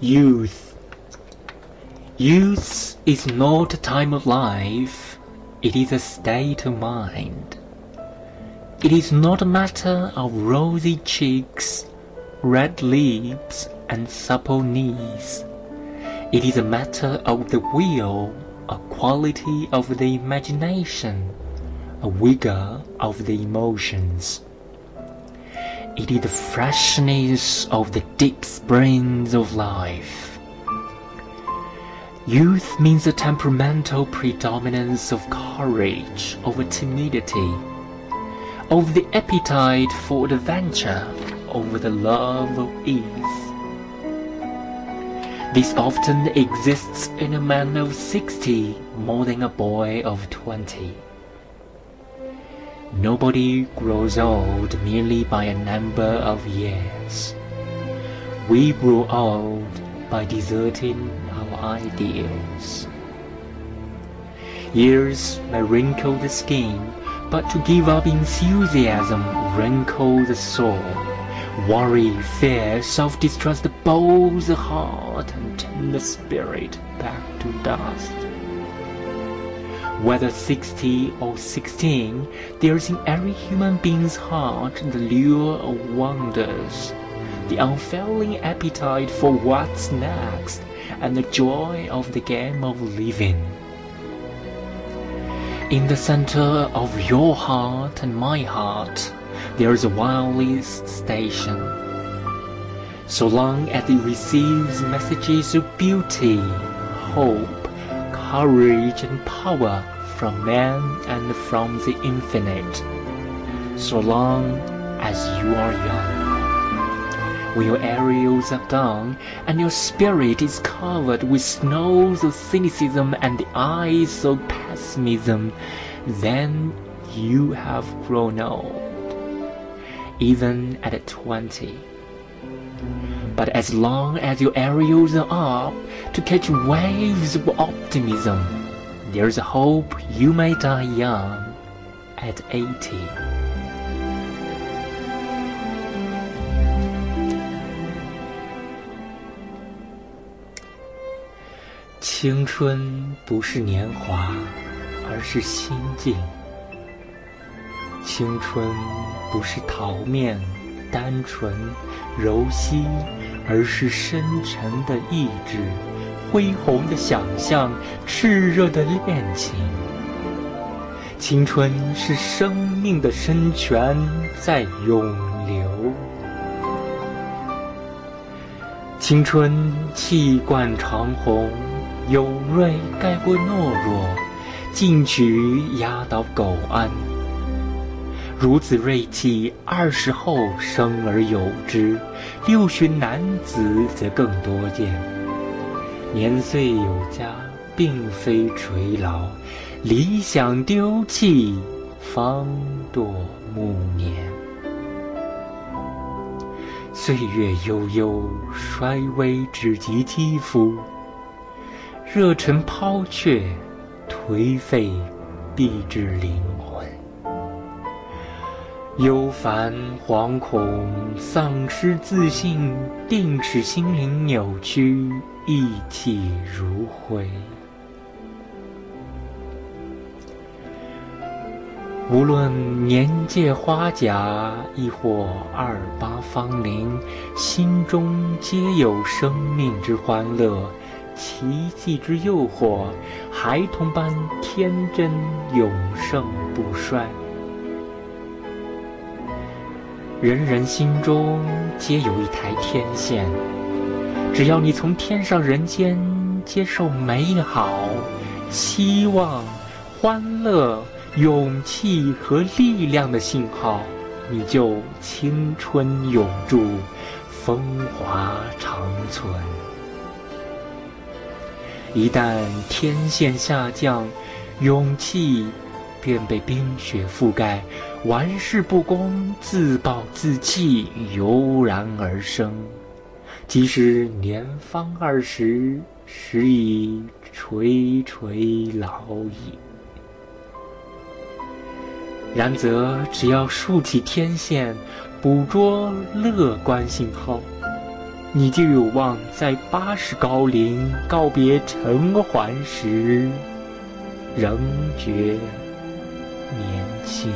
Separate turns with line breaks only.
Youth. Youth is not a time of life, it is a state of mind. It is not a matter of rosy cheeks, red lips, and supple knees. It is a matter of the will, a quality of the imagination, a vigor of the emotions. It is the freshness of the deep springs of life. Youth means the temperamental predominance of courage over timidity, of the appetite for adventure over the love of ease. This often exists in a man of sixty more than a boy of twenty. Nobody grows old merely by a number of years. We grow old by deserting our ideals. Years may wrinkle the skin, but to give up enthusiasm wrinkles the soul. Worry, fear, self-distrust bows the heart and turn the spirit back to dust. Whether sixty or sixteen, there is in every human being's heart the lure of wonders, the unfailing appetite for what's next, and the joy of the game of living. In the center of your heart and my heart, there is a wireless station. So long as it receives messages of beauty, hope, courage and power from man and from the infinite, so long as you are young. When your aerials are done and your spirit is covered with snows of cynicism and the eyes of pessimism, then you have grown old, even at twenty. But as long as your aerials are up to catch waves of optimism, there's a hope you may die young at eighty. 青春不是年华，而是心境；青春不是桃面、 单纯、柔细，而是深沉的意志、恢宏的想象、炽热的恋情。青春是生命的深泉在涌流，青春气贯长虹，有锐盖过懦弱，进取压倒苟安。如此锐气，二十后生而有之，六旬男子则更多见。年岁有加，并非垂老，理想丢弃，方堕暮年。岁月悠悠，衰微只及肌肤；热忱抛却，颓废必至灵。忧烦、惶恐、丧失自信，定使心灵扭曲，意气如灰。无论年届花甲，亦或二八芳龄，心中皆有生命之欢乐，奇迹之诱惑，孩童般天真，永盛不衰。人人心中皆有一台天线，只要你从天上人间接受美好、希望、欢乐、勇气和力量的信号，你就青春永驻，风华长存。一旦天线下降，勇气便被冰雪覆盖。玩世不恭、自暴自弃油然而生。即使年方二十，时已垂垂老矣。然则，只要竖起天线，捕捉乐观信号，你就有望在八十高龄告别尘寰时，仍觉年轻。